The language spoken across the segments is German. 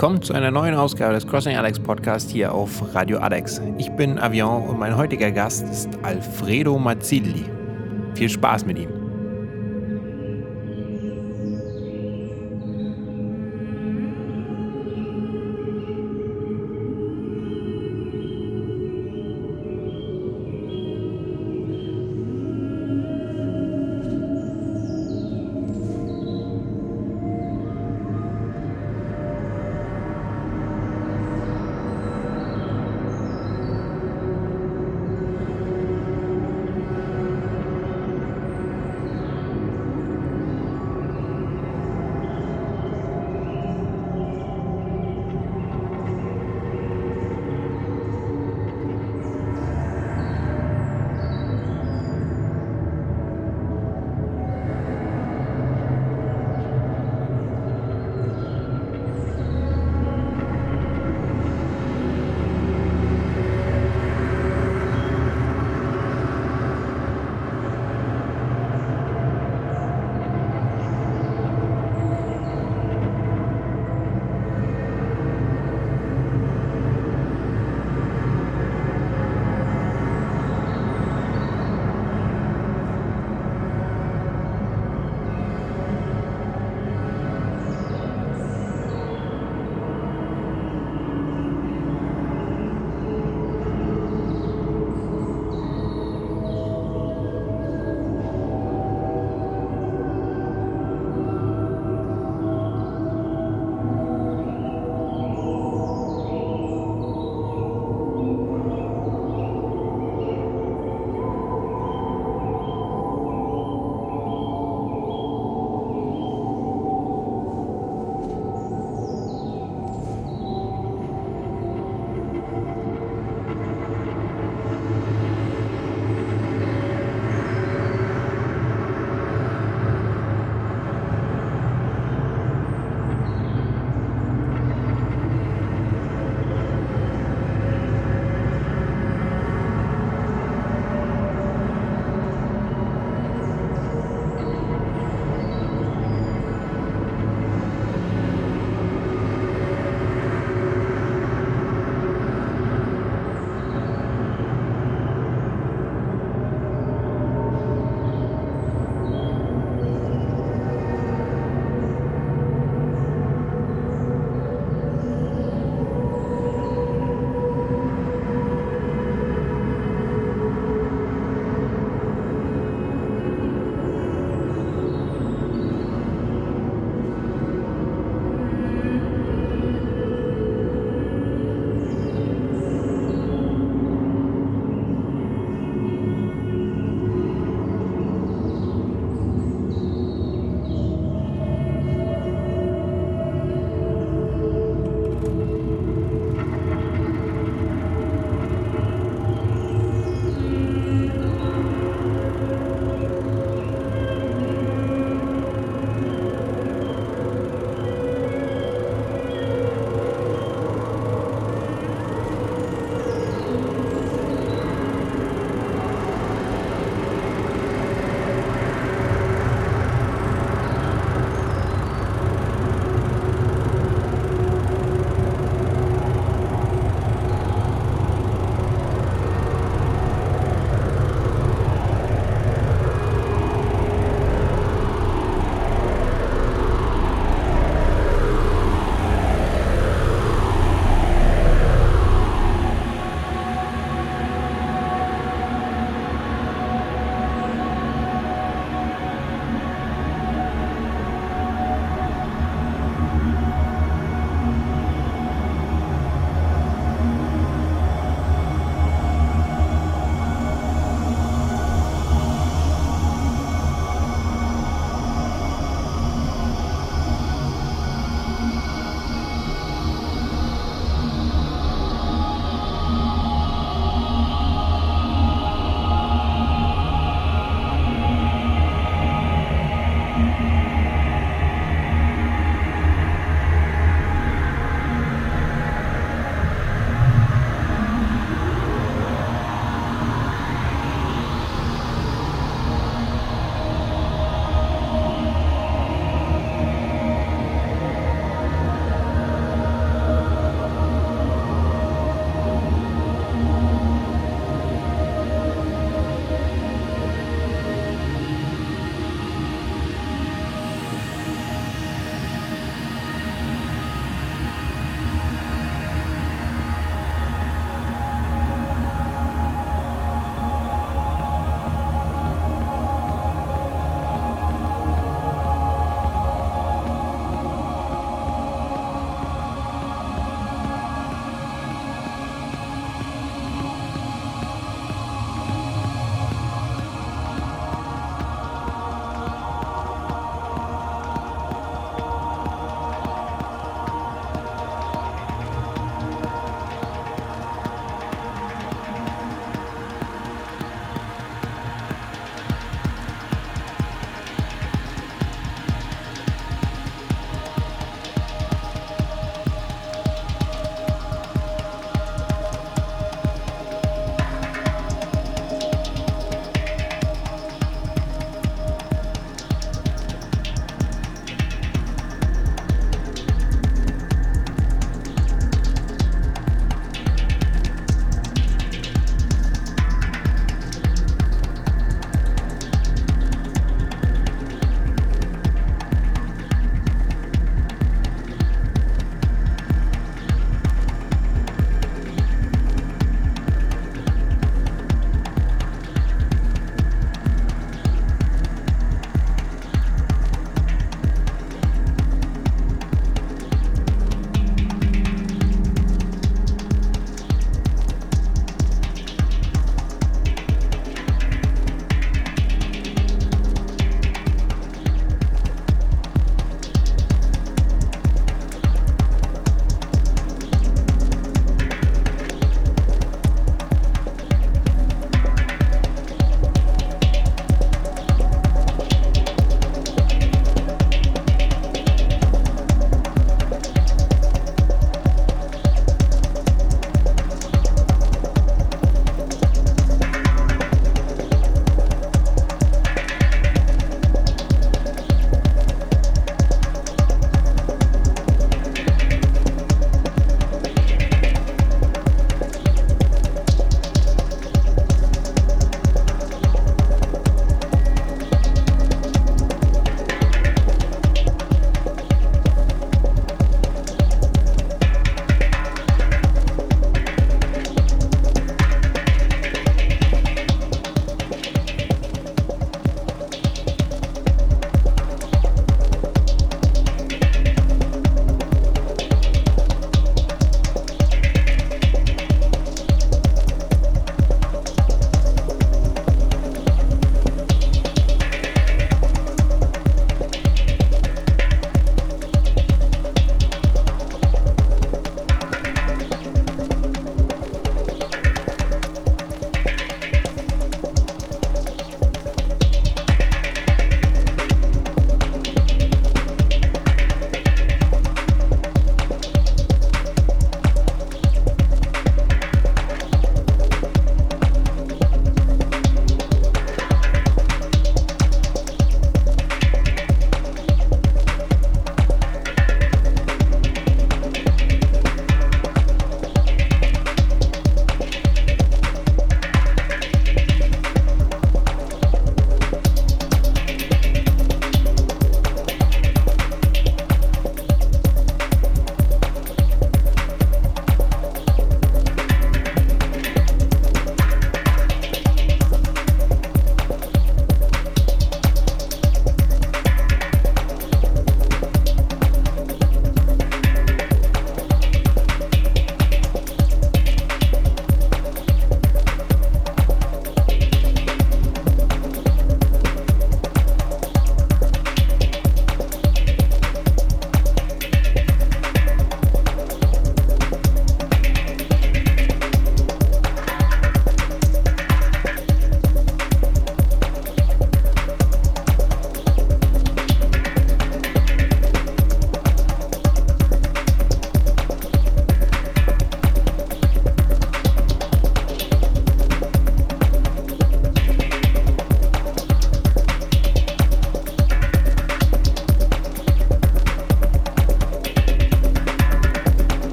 Willkommen zu einer neuen Ausgabe des Crossing Alex Podcast hier auf Radio Alex. Ich bin Avion und mein heutiger Gast ist Alfredo Mazzilli. Viel Spaß mit ihm.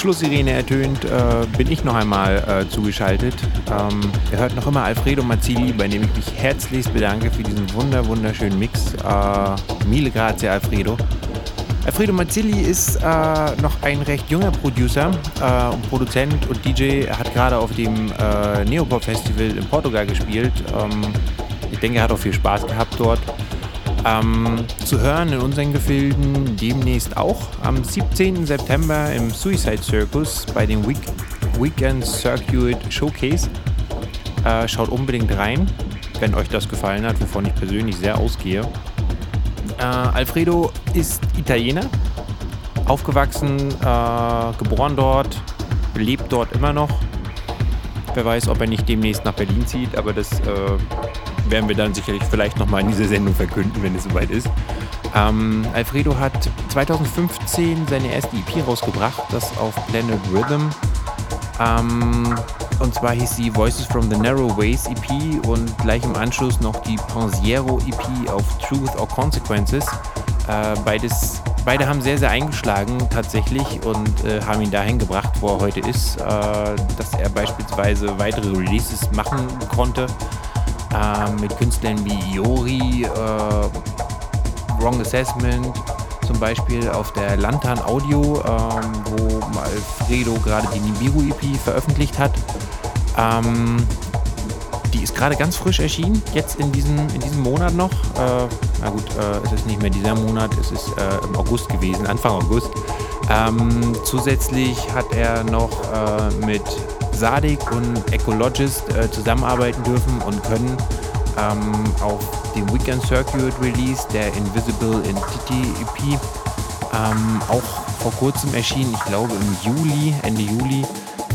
Schlusssirene ertönt, äh, bin ich noch einmal äh, zugeschaltet. Ähm, ihr hört noch immer Alfredo Mazzilli, bei dem ich mich herzlichst bedanke für diesen wunder wunderschönen Mix. Äh, mille grazie, Alfredo. Alfredo Mazzilli ist äh, noch ein recht junger Producer äh, und Produzent und DJ. Er hat gerade auf dem äh, Neopop Festival in Portugal gespielt. Ähm, ich denke, er hat auch viel Spaß gehabt dort. Ähm, zu hören in unseren Gefilden demnächst auch am 17. September im Suicide Circus bei dem Week Weekend Circuit Showcase. Äh, schaut unbedingt rein, wenn euch das gefallen hat, wovon ich persönlich sehr ausgehe. Äh, Alfredo ist Italiener, aufgewachsen, äh, geboren dort, lebt dort immer noch. Wer weiß, ob er nicht demnächst nach Berlin zieht, aber das äh, werden wir dann sicherlich vielleicht nochmal in dieser Sendung verkünden, wenn es soweit ist. Ähm, Alfredo hat 2015 seine erste EP rausgebracht, das auf Planet Rhythm. Ähm, und zwar hieß sie Voices from the Narrow Ways EP und gleich im Anschluss noch die Pensiero EP auf Truth or Consequences. Äh, beides, beide haben sehr, sehr eingeschlagen tatsächlich und äh, haben ihn dahin gebracht, wo er heute ist, äh, dass er beispielsweise weitere Releases machen konnte äh, mit Künstlern wie Iori, äh, Wrong Assessment, zum Beispiel auf der Lantan Audio, ähm, wo Alfredo gerade die Nibiru EP veröffentlicht hat. Ähm, die ist gerade ganz frisch erschienen, jetzt in diesem, in diesem Monat noch. Äh, na gut, äh, es ist nicht mehr dieser Monat, es ist äh, im August gewesen, Anfang August. Ähm, zusätzlich hat er noch äh, mit Sadik und Ecologist äh, zusammenarbeiten dürfen und können ähm, auf dem Weekend Circuit Release der Invisible Entity EP ähm, auch vor kurzem erschienen, ich glaube im Juli, Ende Juli.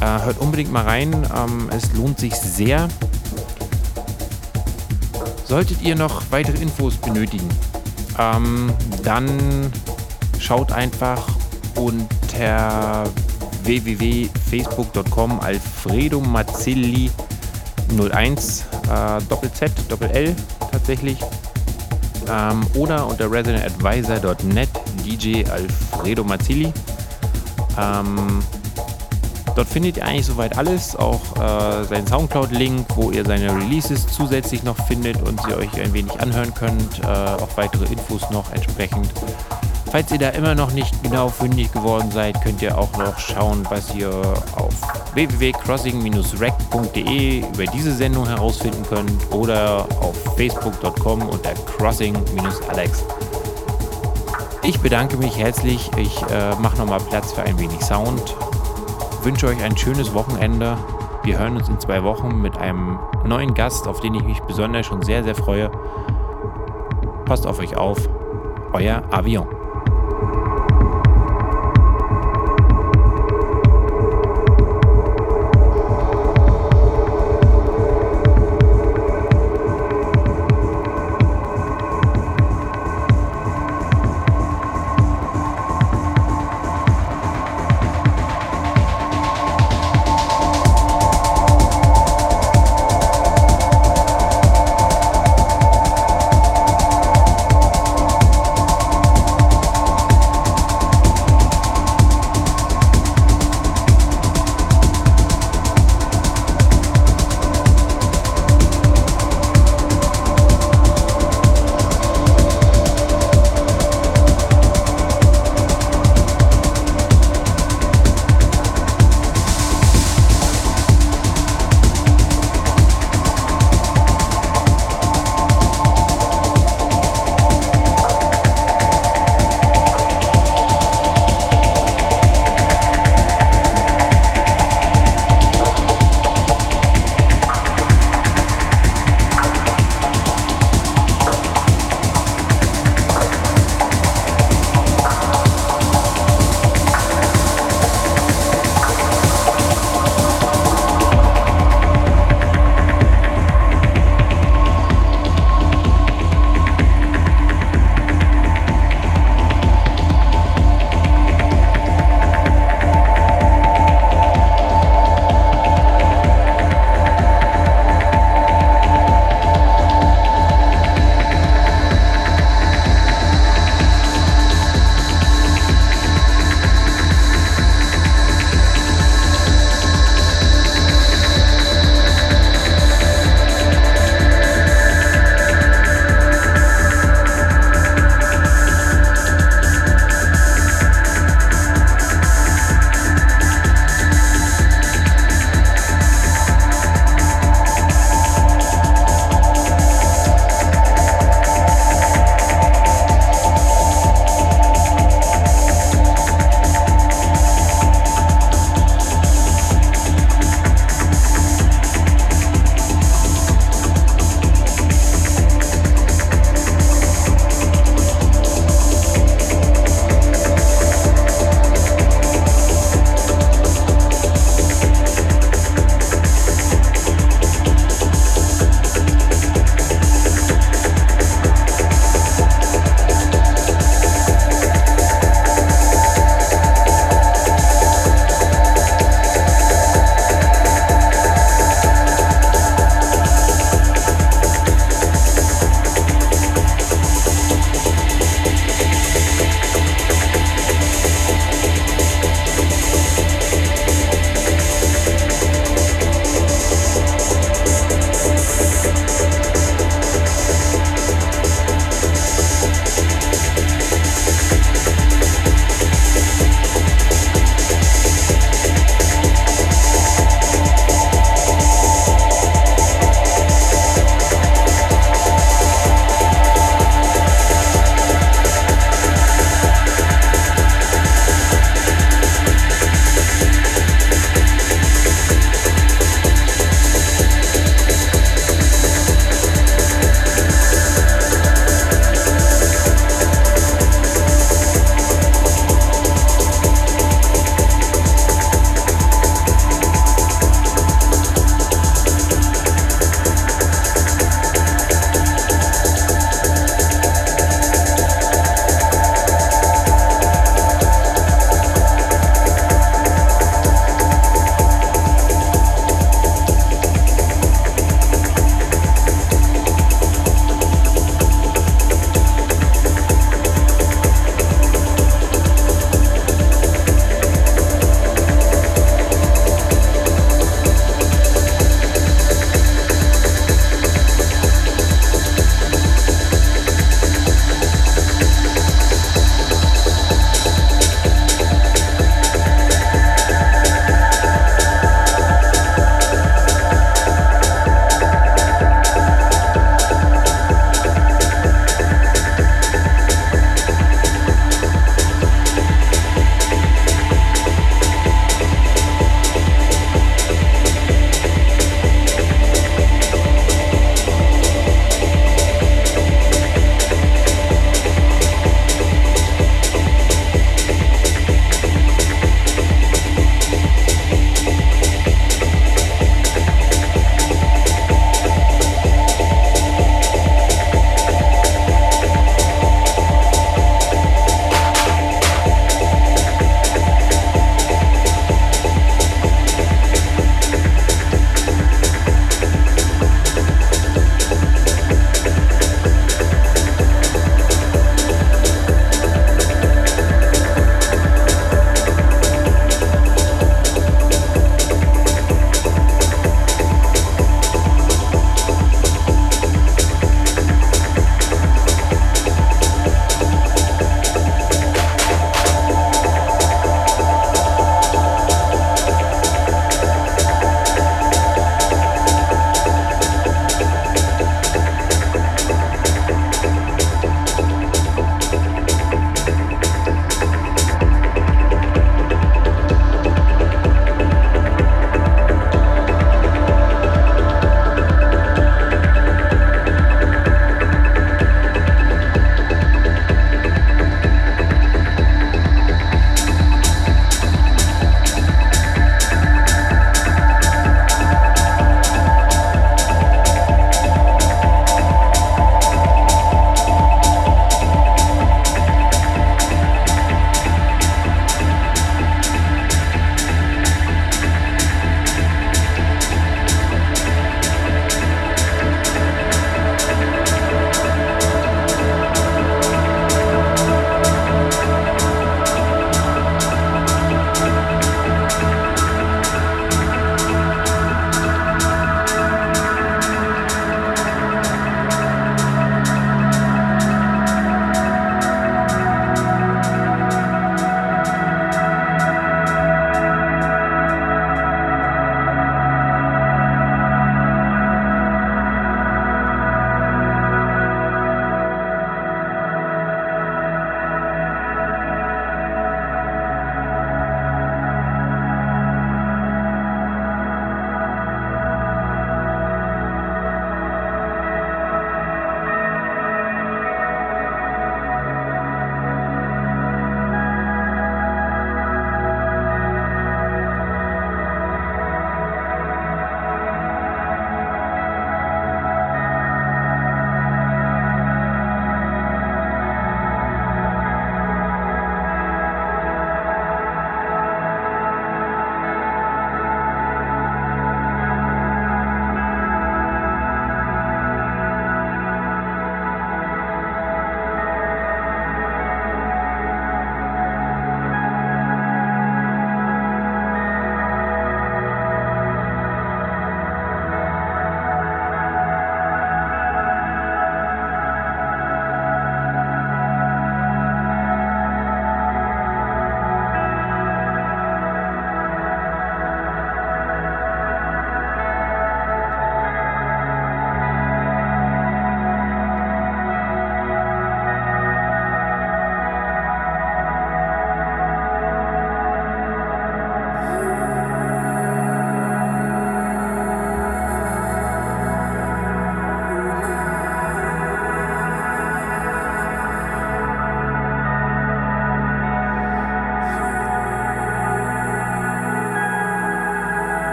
Äh, hört unbedingt mal rein, ähm, es lohnt sich sehr. Solltet ihr noch weitere Infos benötigen, ähm, dann schaut einfach unter www.facebook.com Alfredo Mazzilli 01 äh, Doppel Z, Doppel L tatsächlich. Ähm, oder unter residentadvisor.net DJ Alfredo Mazzilli. Ähm, dort findet ihr eigentlich soweit alles, auch äh, seinen Soundcloud-Link, wo ihr seine Releases zusätzlich noch findet und sie euch ein wenig anhören könnt. Äh, auch weitere Infos noch entsprechend. Falls ihr da immer noch nicht genau fündig geworden seid, könnt ihr auch noch schauen, was ihr auf www.crossing-rec.de über diese Sendung herausfinden könnt oder auf facebook.com unter crossing-alex. Ich bedanke mich herzlich. Ich äh, mache nochmal Platz für ein wenig Sound. Wünsche euch ein schönes Wochenende. Wir hören uns in zwei Wochen mit einem neuen Gast, auf den ich mich besonders schon sehr, sehr freue. Passt auf euch auf. Euer Avion.